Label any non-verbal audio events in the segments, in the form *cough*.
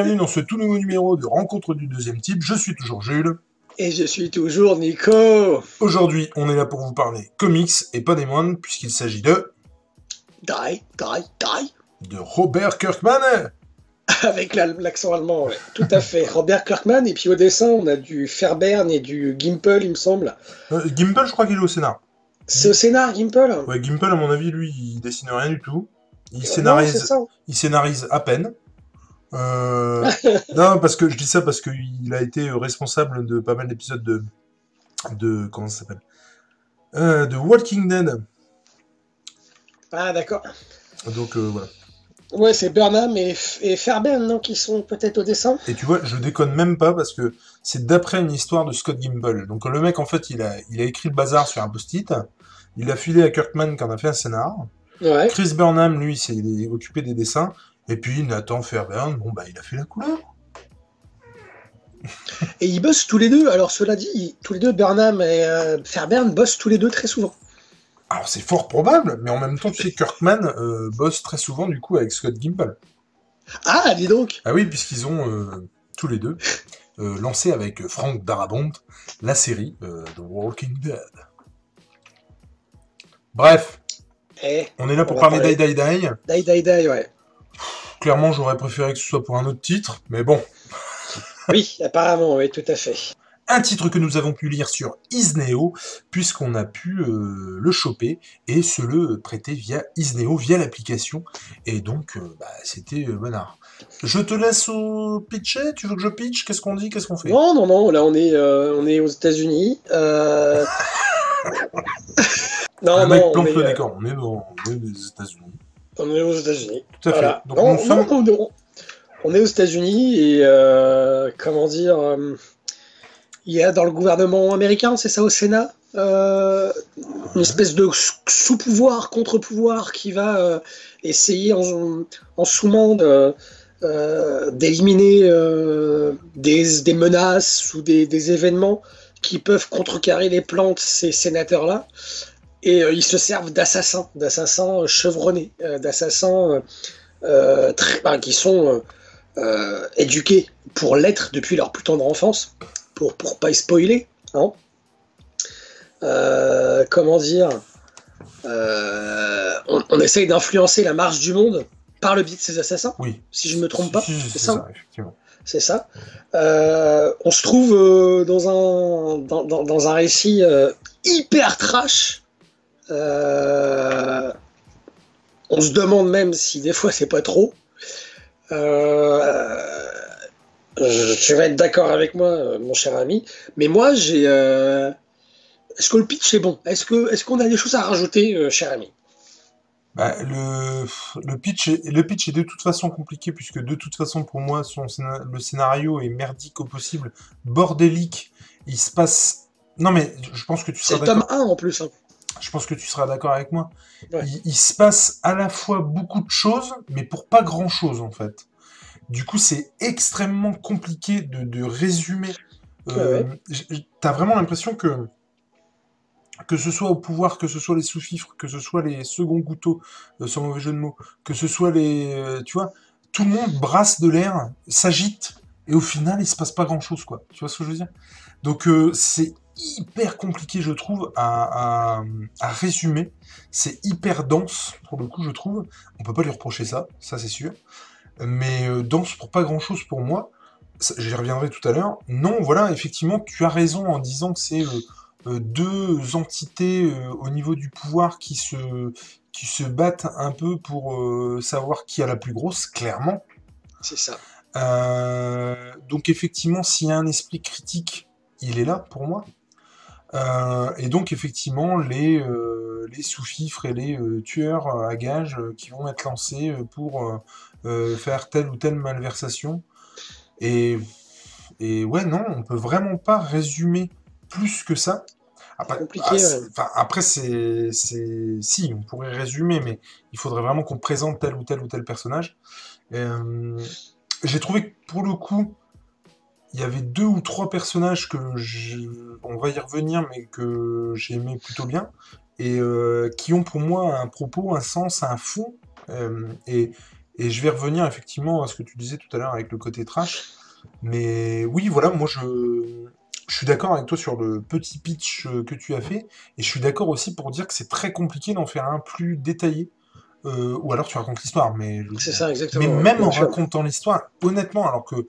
Bienvenue dans ce tout nouveau numéro de Rencontre du deuxième type. Je suis toujours Jules. Et je suis toujours Nico. Aujourd'hui, on est là pour vous parler comics et pas des moindres, puisqu'il s'agit de. Die, die, die. de Robert Kirkman. *laughs* Avec la- l'accent allemand, ouais. Tout à fait. Robert Kirkman, et puis au dessin, on a du Fairbairn et du Gimple, il me semble. Euh, Gimple, je crois qu'il est au scénar. C'est au scénar, Gimple? Ouais, Gimple, à mon avis, lui, il dessine rien du tout. Il Euh, scénarise, il scénarise à peine. Euh, non, parce que je dis ça parce qu'il a été responsable de pas mal d'épisodes de. de. comment ça s'appelle? Euh, De Walking Dead. Ah, d'accord. Donc euh, voilà. Ouais, c'est Burnham et, et Fairbairn, non, qui sont peut-être au dessin. Et tu vois, je déconne même pas parce que c'est d'après une histoire de Scott Gimple. Donc le mec, en fait, il a, il a écrit le bazar sur un post-it. Il a filé à Kirkman qui en a fait un scénar. Ouais. Chris Burnham, lui, s'est il est occupé des dessins. Et puis Nathan Fairbairn, bon bah il a fait la couleur. *laughs* Et ils bossent tous les deux. Alors, cela dit, tous les deux, Burnham et euh, Fairbairn bossent tous les deux très souvent. Alors c'est fort probable, mais en même temps, tu sais, Kirkman euh, bosse très souvent du coup avec Scott Gimple. Ah, dis donc Ah oui, puisqu'ils ont euh, tous les deux lancé avec Frank Darabont la série The Walking Dead. Bref, Eh, on est là pour parler d'I Die Die. die, die, die, ouais. Clairement, j'aurais préféré que ce soit pour un autre titre, mais bon. Oui, apparemment, oui, tout à fait. Un titre que nous avons pu lire sur Isneo, puisqu'on a pu euh, le choper et se le prêter via Isneo, via l'application. Et donc, euh, bah, c'était euh, bonheur. Je te laisse au pitcher, tu veux que je pitch? Qu'est-ce qu'on dit? Qu'est-ce qu'on fait? Non, non, non, là on est, euh, on est aux États-Unis. *laughs* Non, mec non, on plante est, le décor, on est dans on est aux États-Unis. On est aux États-Unis. Tout à fait. Voilà. Donc, Non, nous sommes... non, non, on est aux États-Unis et euh, comment dire, euh, il y a dans le gouvernement américain, c'est ça au Sénat, euh, une espèce de sous- sous-pouvoir, contre-pouvoir qui va essayer en, en sous-mande euh, d'éliminer des, des menaces ou des, des événements qui peuvent contrecarrer les plans de ces sénateurs-là. Et euh, ils se servent d'assassins, d'assassins chevronnés, euh, d'assassins euh, très- enfin, qui sont éduqués pour l'être depuis leur plus tendre enfance, pour pour pas y spoiler. Hein. Euh, comment dire euh, on, on essaye d'influencer la marche du monde par le biais de ces assassins, Oui. si je ne me trompe pas. Si, si, c'est c'est ça ça, effectivement. c'est ça. Euh, on se trouve dans, un, dans, dans- dans un récit hyper trash. Euh, on se demande même si des fois c'est pas trop. Euh, je- tu vas être d'accord avec moi, euh, mon cher ami. Mais moi, j'ai. euh, Est-ce que le pitch est bon? Est-ce qu'on a des choses à rajouter, cher ami? Bah, le, le, pitch est, le pitch est de toute façon compliqué, puisque de toute façon, pour moi, son, le scénario est merdique au possible, bordélique. Il se passe. Non, mais je pense que tu C'est seras le tome d'accord. 1 en plus. hein. Je pense que tu seras d'accord avec moi. Ouais. Il, il se passe à la fois beaucoup de choses, mais pour pas grand chose, en fait. Du coup, c'est extrêmement compliqué de, de résumer. Euh, j- T'as vraiment l'impression que que ce soit au pouvoir, que ce soit les sous-fifres, que ce soit les seconds couteaux, euh, sans mauvais jeu de mots, que ce soit les, euh, tu vois, tout le monde brasse de l'air, s'agite, et au final, il se passe pas grand-chose, quoi. Tu vois ce que je veux dire? Donc, euh, c'est hyper compliqué, je trouve, à, à, à résumer. C'est hyper dense, pour le coup, je trouve. On peut pas lui reprocher ça, ça c'est sûr. Mais euh, dense pour pas grand-chose pour moi. J'y reviendrai tout à l'heure. Non, voilà, effectivement, tu as raison en disant que c'est euh, euh, deux entités euh, au niveau du pouvoir qui se, qui se battent un peu pour savoir qui a la plus grosse, clairement. C'est ça. Donc effectivement, s'il y a un esprit critique, il est là pour moi. Euh, et donc effectivement, les, euh, les sous-fifres et les euh, tueurs à gages euh, qui vont être lancés pour faire telle ou telle malversation. Et, et ouais, non, on peut vraiment pas résumer plus que ça. Après, ah, après c'est, c'est, si, on pourrait résumer, mais il faudrait vraiment qu'on présente tel ou tel ou tel personnage. J'ai trouvé que pour le coup, il y avait deux ou trois personnages que on va y revenir, mais que j'aimais plutôt bien, et euh, qui ont pour moi un propos, un sens, un fond. Euh, et, Et je vais revenir effectivement à ce que tu disais tout à l'heure avec le côté trash. Mais oui, voilà, moi je, je suis d'accord avec toi sur le petit pitch euh, que tu as fait. Et je suis d'accord aussi pour dire que c'est très compliqué d'en faire un plus détaillé. Euh, ou alors tu racontes l'histoire, mais c'est ça exactement. Mais même en racontant l'histoire, honnêtement, alors que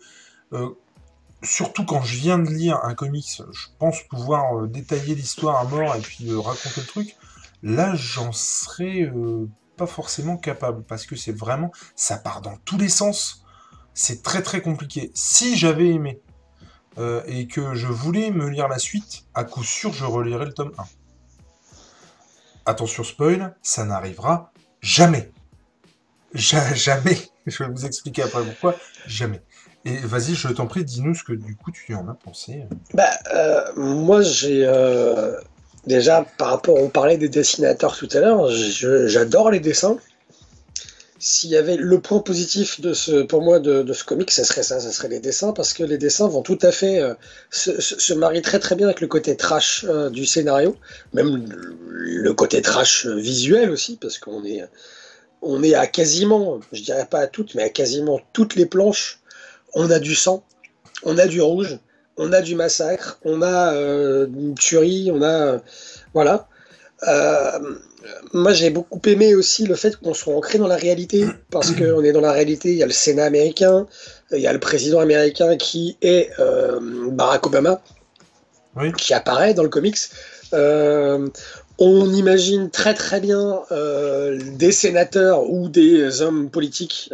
surtout quand je viens de lire un comics, je pense pouvoir détailler l'histoire à mort et puis raconter le truc. Là, j'en serais pas forcément capable parce que c'est vraiment ça part dans tous les sens. C'est très très compliqué. Si j'avais aimé euh, et que je voulais me lire la suite, à coup sûr je relirai le tome 1. Attention spoil, ça n'arrivera jamais. jamais. *laughs* Je vais vous expliquer après pourquoi. Jamais. Et vas-y, je t'en prie, dis-nous ce que du coup tu en as pensé. Bah, euh, moi j'ai euh, déjà par rapport, on parlait des dessinateurs tout à l'heure, j'adore les dessins s'il y avait le point positif de ce, pour moi de, ce comic, ça serait ça, ça serait les dessins, parce que les dessins vont tout à fait euh, se, se, marient très très bien avec le côté trash du scénario, même le, côté trash visuel aussi, parce qu'on est, on est à quasiment, je dirais pas à toutes, mais à quasiment toutes les planches, on a du sang, on a du rouge, on a du massacre, on a euh, une tuerie, on a, voilà. Euh, moi, j'ai beaucoup aimé aussi le fait qu'on soit ancré dans la réalité, parce qu'on est dans la réalité. Il y a le Sénat américain, il y a le président américain qui est euh, Barack Obama, qui apparaît dans le comics. Euh, on imagine très très bien euh, des sénateurs ou des hommes politiques,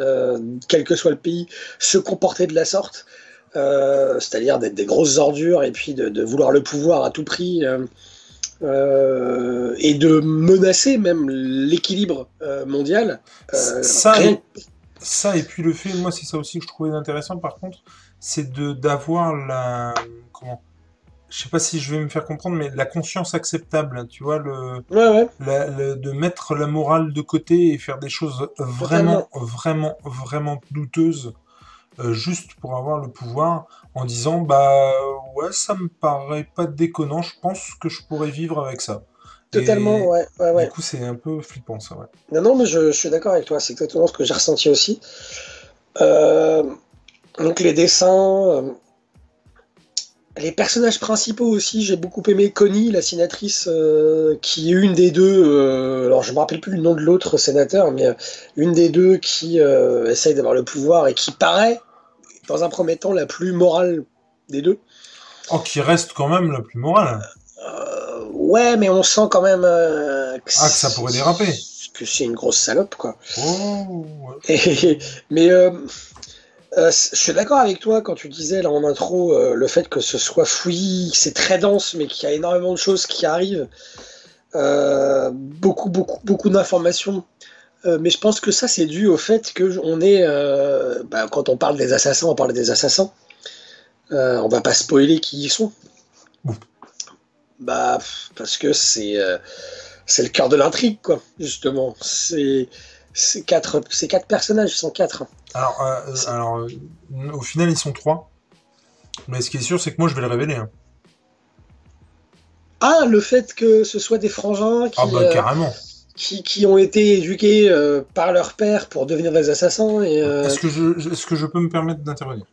quel que soit le pays, se comporter de la sorte, c'est-à-dire d'être des grosses ordures et puis de, de, vouloir le pouvoir à tout prix. Euh, et de menacer même l'équilibre euh, mondial. Euh, ça, et, ça, et puis le fait, moi c'est ça aussi que je trouvais intéressant par contre, c'est d'avoir la... Comment je sais pas si je vais me faire comprendre, mais la conscience acceptable, tu vois, le, de mettre la morale de côté et faire des choses vraiment, vraiment, vraiment douteuses, juste pour avoir le pouvoir, en disant bah ouais ça me paraît pas déconnant, je pense que je pourrais vivre avec ça. Totalement, ouais, ouais, ouais. Du coup c'est un peu flippant ça, ouais. Non non mais je, suis d'accord avec toi, c'est exactement ce que j'ai ressenti aussi. Euh, donc les dessins, euh, les personnages principaux aussi, j'ai beaucoup aimé Connie, la sénatrice, euh, qui est une des deux, alors je me rappelle plus le nom de l'autre sénateur, mais une des deux qui essaye d'avoir le pouvoir et qui paraît dans un premier temps, la plus morale des deux. Oh, qui reste quand même la plus morale. Euh, ouais, mais on sent quand même euh, que, ah, que ça pourrait déraper. Que c'est une grosse salope, quoi. Oh, mais euh, je suis d'accord avec toi quand tu disais là en intro le fait que ce soit fouillis, c'est très dense, mais qu'il y a énormément de choses qui arrivent. beaucoup, beaucoup, beaucoup d'informations euh, mais je pense que ça, c'est dû au fait que on est. Euh, bah, quand on parle des assassins, on parle des assassins. Euh, on va pas spoiler qui ils sont. *laughs* Bah, parce que c'est c'est le cœur de l'intrigue, quoi, justement. C'est ces quatre, ces quatre personnages, ils sont quatre. Alors, alors au final, ils sont trois. Mais ce qui est sûr, c'est que moi, je vais le révéler. Hein. Ah, le fait que ce soit des frangins qui. Ah, bah, carrément qui, ont été éduqués euh, par leur père pour devenir des assassins. Euh, est-ce que, je, est que je peux me permettre d'intervenir?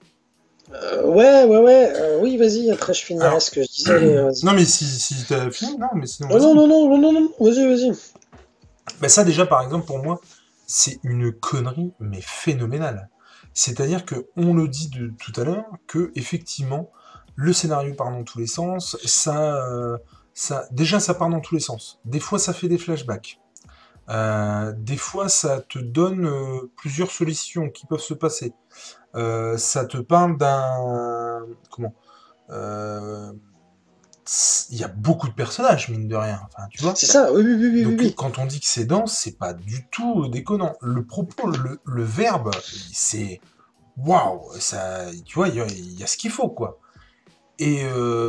Euh, Ouais, ouais, ouais. oui, vas-y, après je finirai ce que je disais. *clears throat* non, mais si, si as fini, non, mais sinon. Oh, non, non, non, non, non, non, vas-y, vas-y. Bah, ça, déjà, par exemple, pour moi, c'est une connerie, mais phénoménale. C'est-à-dire que on le dit de, tout à l'heure, que effectivement, le scénario part dans tous les sens, ça, ça, déjà, ça part dans tous les sens. Des fois, ça fait des flashbacks. Euh, des fois, ça te donne euh, plusieurs solutions qui peuvent se passer. Euh, ça te parle d'un... Comment il y a beaucoup de personnages, mine de rien. Enfin, tu vois C'est ça, oui, oui, oui. Donc, quand on dit que c'est dense, c'est pas du tout déconnant. Le propos, le, verbe, c'est waouh, ça, tu vois, il y, a ce qu'il faut, quoi. Et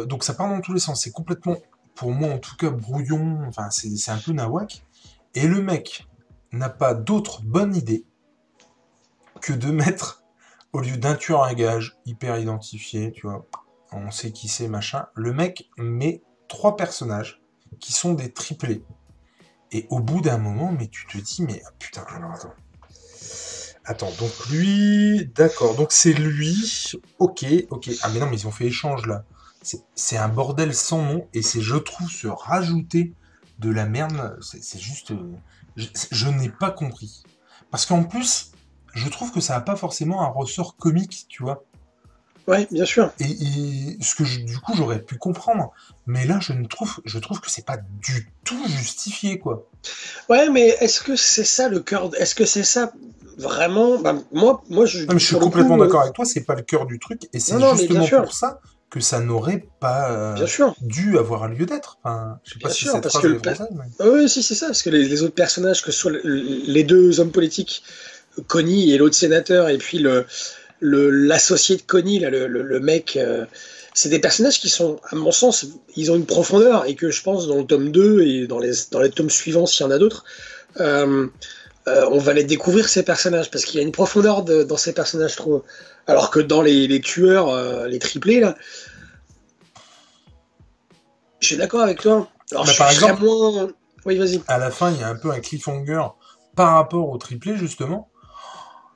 donc, ça part dans tous les sens. C'est complètement, pour moi en tout cas, brouillon. Enfin, c'est un peu nawak. Et le mec n'a pas d'autre bonne idée que de mettre, au lieu d'un tueur à gage hyper identifié, tu vois, on sait qui c'est, machin, le mec met trois personnages qui sont des triplés. Et au bout d'un moment, mais tu te dis, mais putain, alors attends. Attends, donc lui, d'accord, donc c'est lui, ok, ok. Ah mais non, mais ils ont fait échange là. C'est un bordel sans nom, et c'est, je trouve, se rajouter de la merde, c'est juste... Euh, je, n'ai pas compris. Parce qu'en plus, je trouve que ça n'a pas forcément un ressort comique, tu vois. Ouais, bien sûr. Et, ce que du coup j'aurais pu comprendre, mais là je ne trouve, je trouve que c'est pas du tout justifié quoi. Ouais, mais est-ce que c'est ça le cœur Est-ce que c'est ça vraiment? Bah, Moi, moi je. je suis complètement d'accord avec toi. C'est pas le cœur du truc, et c'est justement pour ça que ça n'aurait pas euh, dû avoir un lieu d'être. Enfin, je sais pas si sûr, parce que ah oui, si c'est ça, parce que les, autres personnages, que ce soit les deux hommes politiques, Connie et l'autre sénateur, et puis le l'associé de Connie, là, le, le, mec, euh, c'est des personnages qui sont, à mon sens, ils ont une profondeur et que je pense dans le tome 2 et dans les, dans les tomes suivants, s'il y en a d'autres, euh, euh, on va les découvrir ces personnages parce qu'il y a une profondeur dans ces personnages, je trouve. Alors que dans les, les tueurs, les triplés, là, je suis d'accord avec toi. Alors, je par exemple, moins... Oui, vas-y. À la fin, il y a un peu un cliffhanger par rapport au triplé, justement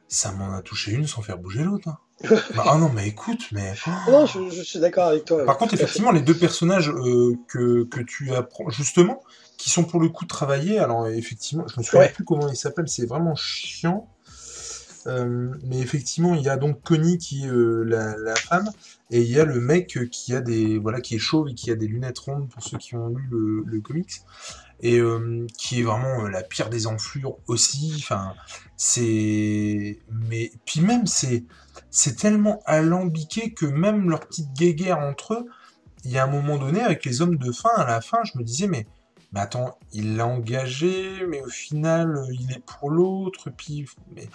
ça m'en a touché une sans faire bouger l'autre. Hein. *laughs* bah, ah non, mais écoute, mais. Non, je, suis d'accord avec toi. Par contre, effectivement, les deux personnages euh, que, que, tu apprends, justement, qui sont pour le coup travaillés, alors effectivement, je me souviens plus comment ils s'appellent, c'est vraiment chiant. Euh, mais effectivement, il y a donc Connie qui est euh, la, la, femme, et il y a le mec qui a des voilà qui est chauve et qui a des lunettes rondes pour ceux qui ont lu le, le comics et euh, qui est vraiment euh, la pire des enflures aussi. Enfin, c'est. Mais. Puis même, c'est. C'est tellement alambiqué que même leur petite guéguerre entre eux, il y a un moment donné, avec les hommes de fin, à la fin, je me disais, mais. Mais attends, il l'a engagé, mais au final, il est pour l'autre, puis. Mais.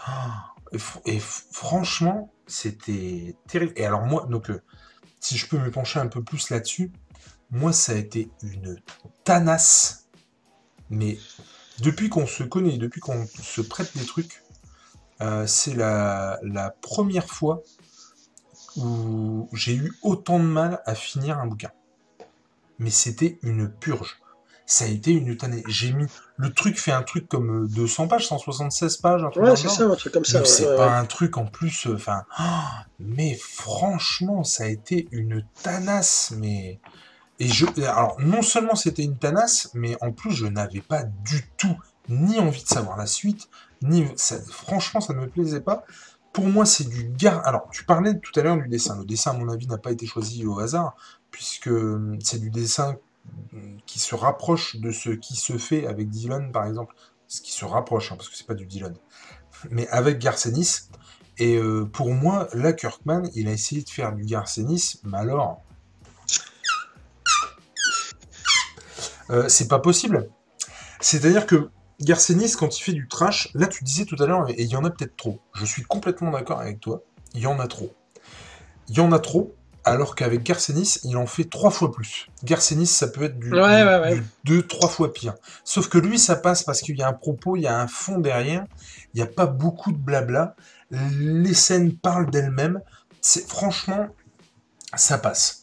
Et franchement, c'était terrible. Et alors, moi, donc, euh, si je peux me pencher un peu plus là-dessus, moi, ça a été une tanasse mais depuis qu'on se connaît, depuis qu'on se prête des trucs, euh, c'est la, première fois où j'ai eu autant de mal à finir un bouquin. Mais c'était une purge. Ça a été une tannée. J'ai mis. Le truc fait un truc comme 200 pages, 176 pages. Un ouais, c'est ça, un truc comme ça. c'est pas un truc en plus. Euh, enfin. *gasps* mais franchement, ça a été une tanasse. Mais. Et alors, non seulement c'était une tanasse, mais en plus, je n'avais pas du tout ni envie de savoir la suite, ni. franchement, ça ne me plaisait pas. Pour moi, c'est du gar. Alors, tu parlais tout à l'heure du dessin. Le dessin, à mon avis, n'a pas été choisi au hasard, puisque hum, c'est du dessin hum, qui se rapproche de ce qui se fait avec Dylan, par exemple. Ce qui se rapproche, hein, parce que c'est pas du Dylan. Mais avec Garcenis. Et euh, pour moi, là, Kirkman, il a essayé de faire du Garcenis, mais alors, Euh, c'est pas possible. C'est-à-dire que Garcenis, quand il fait du trash, là tu disais tout à l'heure, et il y en a peut-être trop. Je suis complètement d'accord avec toi, il y en a trop. Il y en a trop, alors qu'avec Garcenis, il en fait trois fois plus. Garcenis, ça peut être du, deux, trois fois pire. Sauf que lui, ça passe parce qu'il y a un propos, il y a un fond derrière, il n'y a pas beaucoup de blabla, les scènes parlent d'elles-mêmes. C'est franchement, ça passe.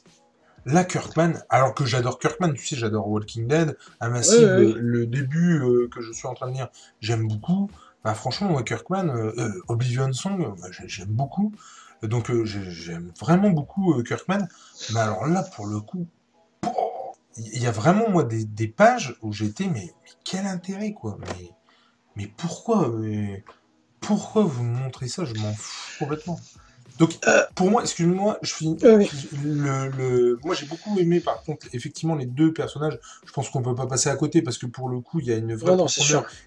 Là, Kirkman, alors que j'adore Kirkman, tu sais, j'adore Walking Dead, Invincible, Le, début euh, que je suis en train de lire, j'aime beaucoup. Bah, franchement, moi, Kirkman, euh, euh, Oblivion Song, bah, j'aime beaucoup. Donc, j'aime vraiment beaucoup Kirkman. Mais alors là, pour le coup, il y a vraiment, moi, des, pages où j'étais, mais, quel intérêt, quoi. Mais, mais pourquoi Pourquoi vous me montrez ça? Je m'en fous complètement. Donc, euh, pour moi, excuse-moi, je finis. Le, Moi, j'ai beaucoup aimé, par contre, effectivement, les deux personnages. Je pense qu'on peut pas passer à côté parce que pour le coup, il y a une vraie non,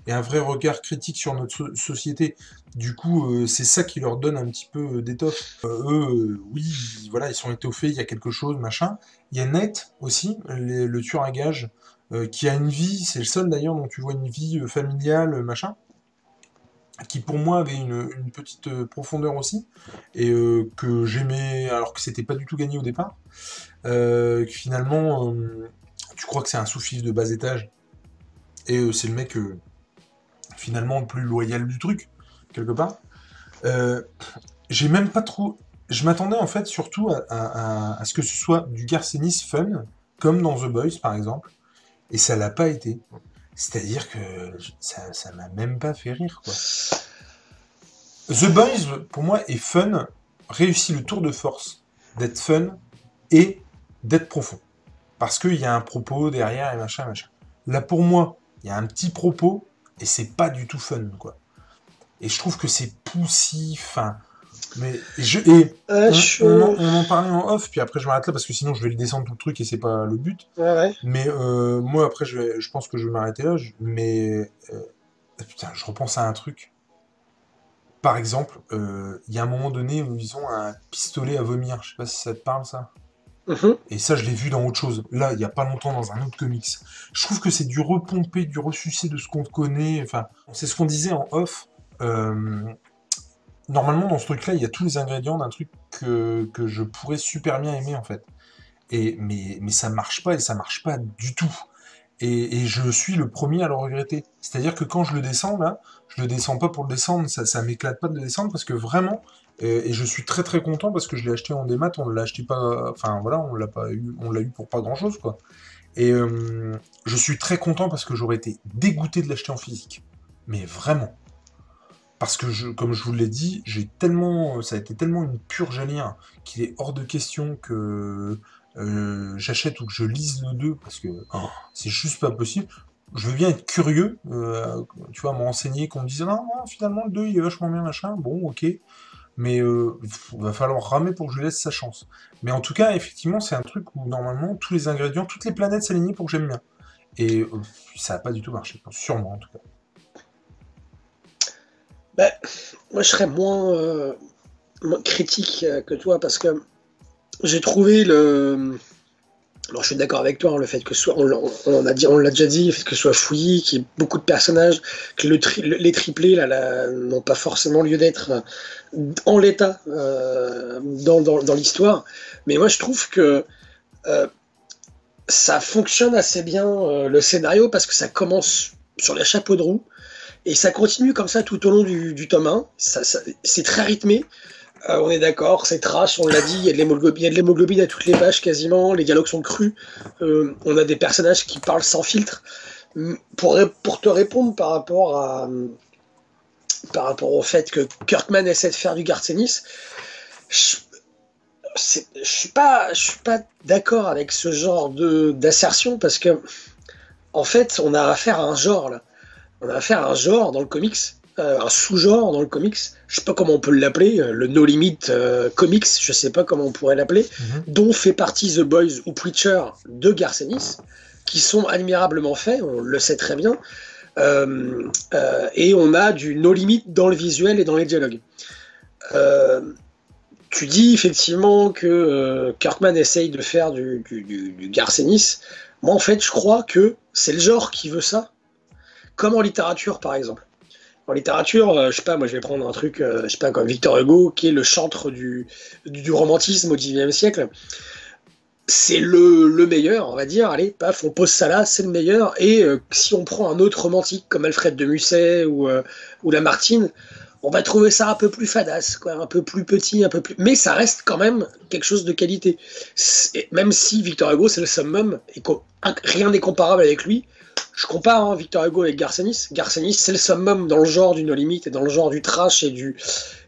et un vrai regard critique sur notre société. Du coup, euh, c'est ça qui leur donne un petit peu euh, d'étoffe. eux, oui, voilà, ils sont étoffés, il y a quelque chose, machin. Il y a Net aussi, le tueur à gage, qui a une vie. C'est le seul d'ailleurs dont tu vois une vie familiale, machin qui pour moi avait une, petite euh, profondeur aussi, et euh, que j'aimais, alors que c'était pas du tout gagné au départ. Euh, finalement, tu crois que c'est un sous-fif de bas étage, et c'est le mec finalement le plus loyal du truc, quelque part. J'ai même pas trop. Je m'attendais en fait surtout à, ce que ce soit du Garcenis fun, comme dans The Boys par exemple, et ça l'a pas été. C'est-à-dire que ça, ça m'a même pas fait rire, quoi. The Boys, pour moi, est fun, réussit le tour de force d'être fun et d'être profond. Parce qu'il y a un propos derrière et machin, machin. Là, pour moi, il y a un petit propos et c'est pas du tout fun, quoi. Et je trouve que c'est poussif. Mais je, et on, en parlait en off, puis après je m'arrête là parce que sinon je vais le descendre tout le truc et c'est pas le but. Mais euh, moi après je, vais, je pense que je vais m'arrêter là. mais euh, putain, je repense à un truc. Par exemple, euh, il y a un moment donné où ils ont un pistolet à vomir. Je sais pas si ça te parle ça. Mhm. Et ça, je l'ai vu dans autre chose. Là, il n'y a pas longtemps, dans un autre comics. Je trouve que c'est du repompé, du ressucé de ce qu'on connaît. Enfin, c'est ce qu'on disait en off. Euh, normalement, dans ce truc-là, il y a tous les ingrédients d'un truc que, je pourrais super bien aimer, en fait. Et, mais, mais ça marche pas, et ça marche pas du tout. Et, je suis le premier à le regretter. C'est-à-dire que quand je le descends, là, je le descends pas pour le descendre, ça, ça m'éclate pas de le descendre, parce que vraiment, et, je suis très très content parce que je l'ai acheté en démat, on l'a acheté pas, enfin voilà, on l'a pas eu, on l'a eu pour pas grand chose quoi. Et euh, je suis très content parce que j'aurais été dégoûté de l'acheter en physique, mais vraiment. Parce que comme je vous l'ai dit, j'ai tellement, ça a été tellement une purge à lire qu'il est hors de question que euh, j'achète ou que je lise le 2 parce que oh, c'est juste pas possible. Je veux bien être curieux, euh, tu vois, me renseigner, qu'on me dise non, non, finalement le 2 il est vachement bien, machin. Bon, ok mais euh, va falloir ramer pour que je lui laisse sa chance. Mais en tout cas, effectivement, c'est un truc où normalement tous les ingrédients, toutes les planètes s'alignent pour que j'aime bien. Et euh, ça n'a pas du tout marché, sûrement en tout cas. Ben, moi, je serais moins, euh, critique que toi parce que j'ai trouvé le, alors je suis d'accord avec toi, hein, le fait que soit, on, on déjà dit, que ce soit fouillis, qu'il y ait beaucoup de personnages, que le les triplés là, n'ont pas forcément lieu d'être euh, en l'état euh, dans, l'histoire. Mais moi je trouve que euh, ça fonctionne assez bien le scénario parce que ça commence sur les chapeaux de roue et ça continue comme ça tout au long du, tome 1. c'est très rythmé. Euh, on est d'accord, c'est trash, on l'a dit, il y a de l'hémoglobine à toutes les pages quasiment, les dialogues sont crus, euh, on a des personnages qui parlent sans filtre. Pour, te répondre par rapport, à, par rapport au fait que Kirkman essaie de faire du Garcenis, je, je suis pas, pas d'accord avec ce genre de d'assertion parce que en fait, on a affaire à un genre là. On a affaire à un genre dans le comics euh, un sous-genre dans le comics. Je sais pas comment on peut l'appeler, euh, le No Limit euh, Comics, je sais pas comment on pourrait l'appeler, mhm. dont fait partie The Boys ou Preacher de Garcenis, qui sont admirablement faits, on le sait très bien. et on a du No Limit dans le visuel et dans les dialogues. tu dis effectivement que Kirkman essaye de faire du, du, du Garcenis. Moi, en fait, je crois que c'est le genre qui veut ça, comme en littérature, par exemple. En littérature, euh, je sais pas, moi je vais prendre un truc, euh, je sais pas, comme Victor Hugo, qui est le chantre du, du romantisme au XIXe siècle. C'est le, le, meilleur, on va dire. Allez, paf, on pose ça là, c'est le meilleur. Et euh, si on prend un autre romantique comme Alfred de Musset ou, ou Lamartine, on va trouver ça un peu plus fadasse, quoi, un peu plus petit, un peu plus. Mais ça reste quand même quelque chose de qualité. Même si Victor Hugo c'est le summum et rien n'est comparable avec lui, je compare hein, Victor Hugo avec Garcenis. Garcenis, c'est le summum dans le genre du No Limit et dans le genre du trash et du,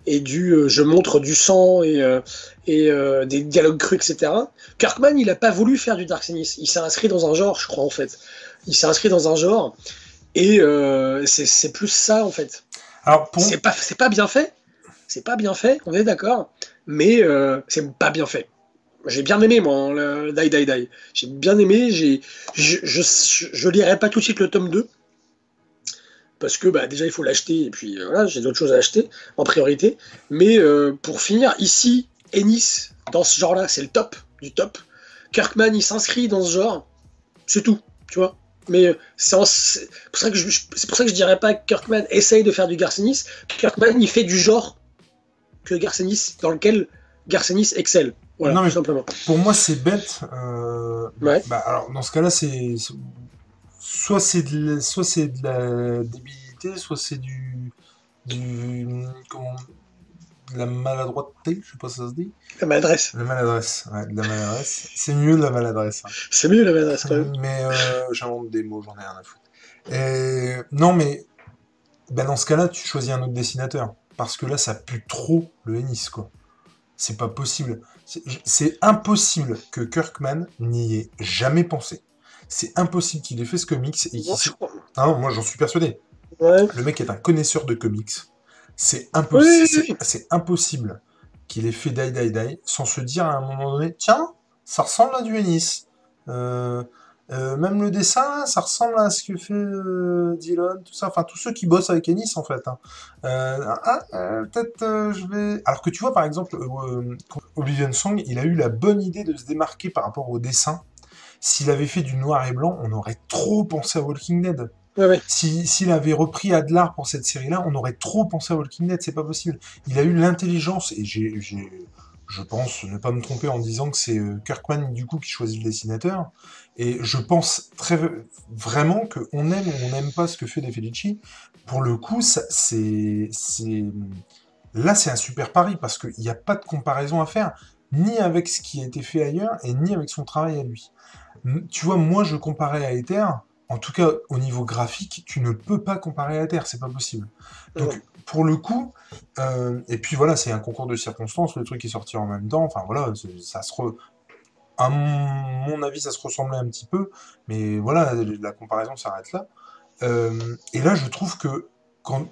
et du euh, je montre du sang et, euh, et euh, des dialogues crus, etc. Kirkman, il n'a pas voulu faire du Garcenis. Il s'est inscrit dans un genre, je crois, en fait. Il s'est inscrit dans un genre et c'est plus ça, en fait. Alors, C'est pas, pas bien fait. C'est pas bien fait, on est d'accord. Mais c'est pas bien fait j'ai bien aimé moi le Die Die Die. J'ai bien aimé, j'ai je, je, je, lirai pas tout de suite le tome 2 parce que bah, déjà il faut l'acheter et puis euh, voilà, j'ai d'autres choses à acheter en priorité. Mais euh, pour finir, ici, Ennis, dans ce genre-là, c'est le top du top. Kirkman, il s'inscrit dans ce genre, c'est tout, tu vois. Mais c'est pour, ça que je, pour ça que je dirais pas que Kirkman essaye de faire du Garcenis. Kirkman, il fait du genre que Garcenis, dans lequel Garcenis excelle non, mais simplement. Pour moi, c'est bête. Euh, ouais. bah, alors, dans ce cas-là, c'est soit c'est de, la... soit c'est de la débilité, soit c'est du, du comment... de la maladroiteté, je sais pas si ça se dit. La maladresse. La maladresse, ouais, de la maladresse. c'est mieux de la maladresse. Hein. C'est mieux la maladresse quand même. Mais euh, j'invente des mots, j'en ai rien à foutre. Et... Non, mais ben dans ce cas-là, tu choisis un autre dessinateur. parce que là, ça pue trop le Ennis, quoi. C'est pas possible. C'est impossible que Kirkman n'y ait jamais pensé. C'est impossible qu'il ait fait ce comics et Ah non, moi j'en suis persuadé. Le mec est un connaisseur de comics. C'est impossible. C'est impossible qu'il ait fait Die Die Die sans se dire à un moment donné, tiens, ça ressemble à du Ennis. Euh, euh, même le dessin, ça ressemble à ce que fait euh, Dylan, tout ça. Enfin, tous ceux qui bossent avec Ennis, en fait. Hein. Euh, ah, peut-être je vais. Alors que tu vois, par exemple, Oblivion Song, il a eu la bonne idée de se démarquer par rapport au dessin. S'il avait fait du noir et blanc, on aurait trop pensé à Walking Dead. S'il avait repris Adlar pour cette série-là, on aurait trop pensé à Walking Dead, c'est pas possible. Il a eu l'intelligence, et j'ai, je pense ne pas me tromper en disant que c'est Kirkman du coup qui choisit le dessinateur. Et je pense très vraiment qu'on aime ou on n'aime pas ce que fait De Felici. Pour le coup, c'est, là, c'est un super pari parce qu'il n'y a pas de comparaison à faire, ni avec ce qui a été fait ailleurs et ni avec son travail à lui. Tu vois, moi, je comparais à Ether. En tout cas, au niveau graphique, tu ne peux pas comparer à Ether, c'est pas possible. Donc, pour le coup, euh, et puis voilà, c'est un concours de circonstances, le truc est sorti en même temps, enfin voilà, ça se re à mon avis, ça se ressemblait un petit peu, mais voilà, la comparaison s'arrête là. Euh, et là, je trouve que quand,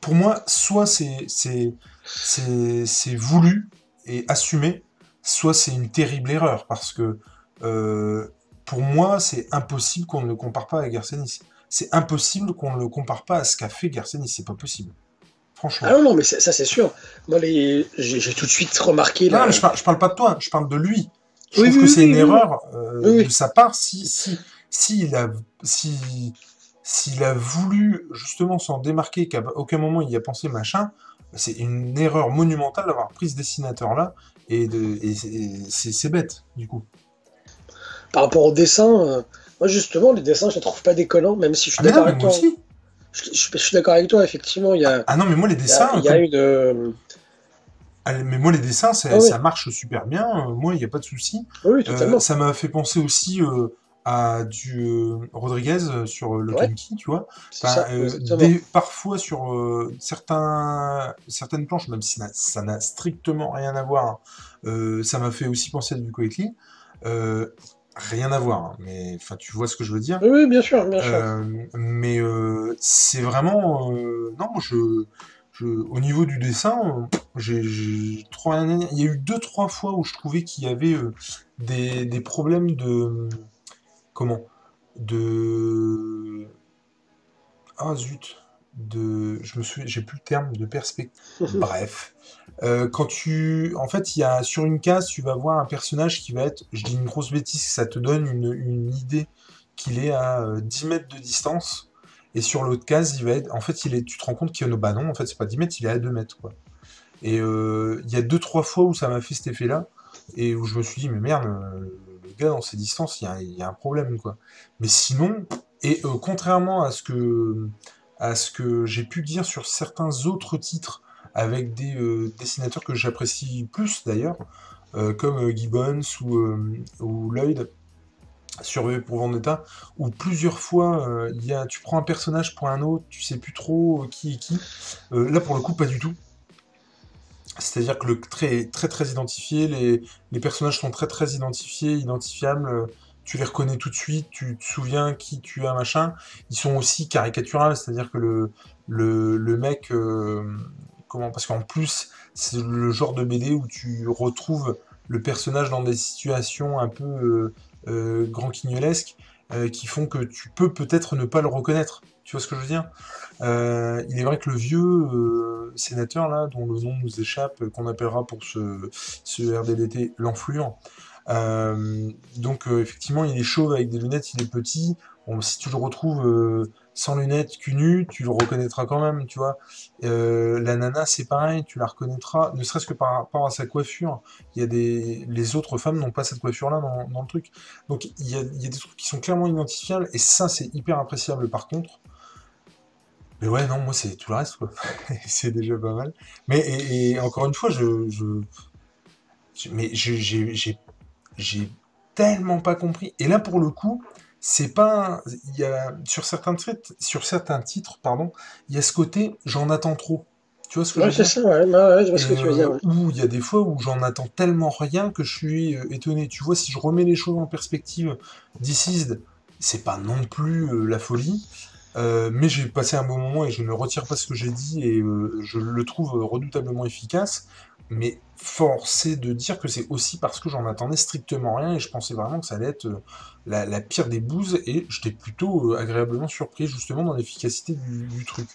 pour moi, soit c'est c'est voulu et assumé, soit c'est une terrible erreur parce que euh, pour moi, c'est impossible qu'on ne le compare pas à Garcenis. C'est impossible qu'on ne le compare pas à ce qu'a fait Garcenis. C'est pas possible. Franchement. Ah non, non, mais ça, c'est sûr. Moi, les... j'ai tout de suite remarqué. Non, je, parle, parle pas de toi, je parle de lui. Je trouve que c'est une erreur euh, de sa part si, si, si il a, si, s'il a voulu justement s'en démarquer, qu'à aucun moment il y a pensé machin, c'est une erreur monumentale d'avoir pris ce dessinateur-là, et, de, et c'est bête, du coup. Par rapport au dessin, euh, moi justement, les dessins, je les trouve pas déconnants, même si je suis ah, d'accord avec toi. Aussi. Je, suis d'accord avec toi, effectivement. Y a, ah non, mais moi, les dessins. Il y a, une. Euh, mais moi, les dessins, ça, ah marche super bien. Moi, il n'y a pas de souci. Oui, totalement. Euh, ça m'a fait penser aussi euh, à du Rodriguez sur le ouais. tu vois. parfois sur certains, certaines planches, même si ça n'a strictement rien à voir, ça m'a fait aussi penser à du Coetli rien à voir, hein, mais enfin, tu vois ce que je veux dire. Oui, bien sûr, bien sûr. Euh, mais euh, c'est vraiment, euh, non, je, je, au niveau du dessin, j'ai Il y a eu deux, trois fois où je trouvais qu'il y avait des, des, problèmes de, comment, de, ah zut, de, je me souviens, j'ai plus le terme de perspective. *laughs* Bref. Euh, quand tu, en fait, il y a sur une case, tu vas voir un personnage qui va être, je dis une grosse bêtise, ça te donne une, une idée qu'il est à 10 euh, mètres de distance, et sur l'autre case, il va être, en fait, il est, tu te rends compte qu'il y a bah non, en fait, c'est pas 10 mètres, il est à 2 mètres, quoi. Et euh, il y a deux trois fois où ça m'a fait cet effet-là, et où je me suis dit, mais merde, le gars dans ces distances, il y a, y a, un problème, quoi. Mais sinon, et contrairement à ce que à ce que j'ai pu dire sur certains autres titres avec des euh, dessinateurs que j'apprécie plus d'ailleurs, euh, comme euh, Gibbons ou, Lloyd sur V pour Vendetta, où plusieurs fois il y a, tu prends un personnage pour un autre, tu sais plus trop qui est qui. là pour le coup pas du tout. C'est-à-dire que le trait est très très identifié, les, personnages sont très très identifiés, identifiables, tu les reconnais tout de suite, tu te souviens qui tu as, machin. Ils sont aussi caricaturales, c'est-à-dire que le, mec, comment Parce qu'en plus, c'est le genre de BD où tu retrouves le personnage dans des situations un peu euh, euh, grand euh, qui font que tu peux peut-être ne pas le reconnaître. Tu vois ce que je veux dire? Il est vrai que le vieux sénateur là, dont le nom nous échappe, qu'on appellera pour ce, ce RDDT l'enfluent. Donc effectivement, il est chauve avec des lunettes, il est petit. si tu le retrouves sans lunettes, cul nu, tu le reconnaîtras quand même, tu vois. Euh, la nana, c'est pareil, tu la reconnaîtras, ne serait-ce que par rapport à sa coiffure. Il y a des, les autres femmes n'ont pas cette coiffure-là dans, le truc. Donc il y, a, des trucs qui sont clairement identifiables, et ça, c'est hyper appréciable par contre. Mais ouais, non, moi, c'est tout le reste, quoi. *laughs* c'est déjà pas mal. Mais, encore une fois, je, je mais j'ai tellement pas compris. Et là, pour le coup, c'est pas il y a sur certains titres sur certains titres pardon il y a ce côté j'en attends trop Tu vois ce que Ouais, je veux c'est dire ça, ouais, ouais, je vois ce que tu veux dire. euh. Où il y a des fois où j'en attends tellement rien que je suis euh, étonné. Tu vois, si je remets les choses en perspective, Deceased, c'est pas non plus euh, la folie. Euh, mais j'ai passé un bon moment et je ne retire pas ce que j'ai dit et euh, je le trouve redoutablement efficace. Mais force est de dire que c'est aussi parce que j'en attendais strictement rien et je pensais vraiment que ça allait être euh, la, pire des bouses et j'étais plutôt euh, agréablement surpris justement dans l'efficacité du, truc.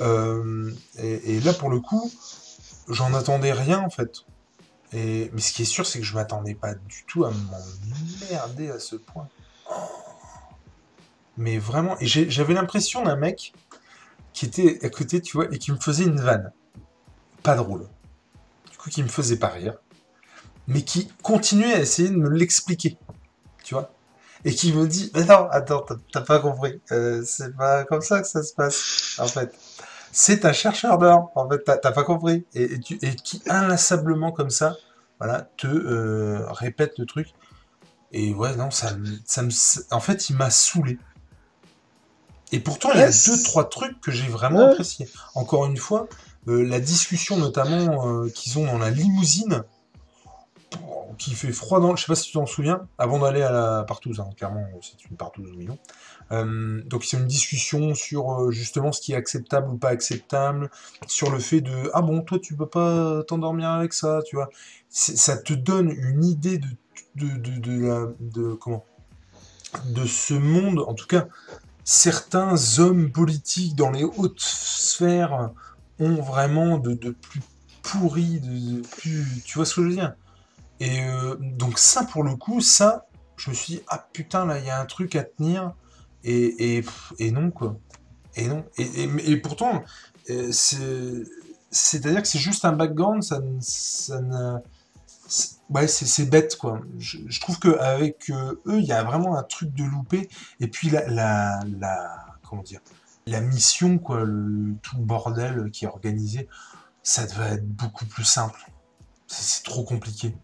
Euh, et, là pour le coup, j'en attendais rien en fait. Et, mais ce qui est sûr, c'est que je m'attendais pas du tout à m'emmerder à ce point. Mais vraiment, j'avais l'impression d'un mec qui était à côté, tu vois, et qui me faisait une vanne. Pas drôle. Coup, qui me faisait pas rire. Mais qui continuait à essayer de me l'expliquer. Tu vois Et qui me dit, mais non, attends, t'as- pas compris. Euh, c'est pas comme ça que ça se passe, en fait. C'est un chercheur d'or, en fait, t'as pas compris. Et, et tu, et qui inlassablement, comme ça, voilà, te euh, répète le truc. Et ouais, non, ça me, ça me, en fait, il m'a saoulé. Et pourtant, il y a deux, trois trucs que j'ai vraiment Ouais. appréciés. Encore une fois, euh, la discussion notamment euh, qu'ils ont dans la limousine, qui fait froid dans... Je sais pas si tu t'en souviens, avant d'aller à la partouze, hein, clairement, c'est une partouze, oui, non. Euh, donc c'est une discussion sur euh, justement ce qui est acceptable ou pas acceptable, sur le fait de ah bon toi tu peux pas t'endormir avec ça, tu vois? Ça te donne une idée de, de, de, la- de comment de ce monde, en tout cas certains hommes politiques dans les hautes sphères vraiment de, de plus pourris, de, plus tu vois ce que je veux dire? Et euh, donc ça pour le coup, ça je me suis dit ah putain là il y a un truc à tenir et, et, et non, quoi. Et non. Et, pourtant, euh, c'est- c'est-à-dire que c'est juste un background, ça, ça ne... Ouais, c'est bête, quoi. Je, trouve qu'avec eux, il y a vraiment un truc de loupé. Et puis, la, la, la- comment dire, la mission, quoi, le, tout bordel qui est organisé, ça devait être beaucoup plus simple. C'est c'est trop compliqué.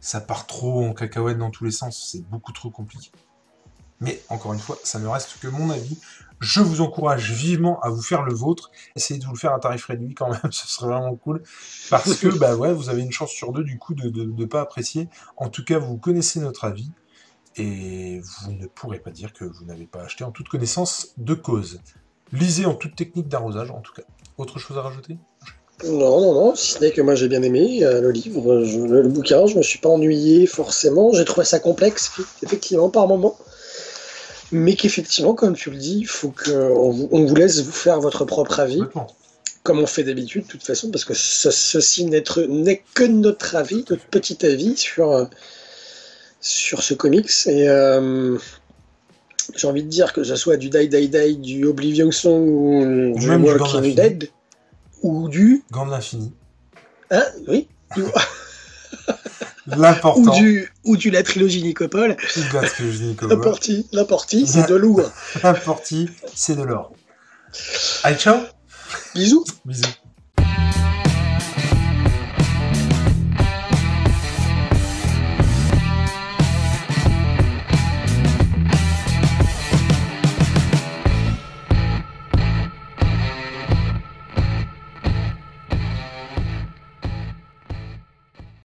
Ça part trop en cacahuète dans tous les sens. C'est beaucoup trop compliqué. Mais encore une fois, ça ne reste que mon avis. Je vous encourage vivement à vous faire le vôtre. Essayez de vous le faire à tarif réduit quand même, *laughs* ce serait vraiment cool. Parce que bah ouais, vous avez une chance sur deux du coup de ne pas apprécier. En tout cas, vous connaissez notre avis. Et vous ne pourrez pas dire que vous n'avez pas acheté en toute connaissance de cause. Lisez en toute technique d'arrosage en tout cas. Autre chose à rajouter? Non, non, non, si ce n'est que moi j'ai bien aimé euh, le livre, je- le, le bouquin, je me suis pas ennuyé forcément, j'ai trouvé ça complexe, effectivement, par moment. Mais qu'effectivement, comme tu le dis, il faut qu'on vous, on vous laisse vous faire votre propre avis, comme on fait d'habitude, de toute façon, parce que ce- ceci n'est n'est que notre avis, notre petit avis sur, euh, sur ce comics. Et euh, j'ai envie de dire que ce soit du Die Die Die, du Oblivion Song ou du Walking. Dead, ou du. Gant de l'infini. Hein? Oui du- L'important. ou du ou du la trilogie Nicopole. La partie, c'est de lourd. *laughs* L'important, c'est de l'or. Allez, ciao Bisous. Bisous.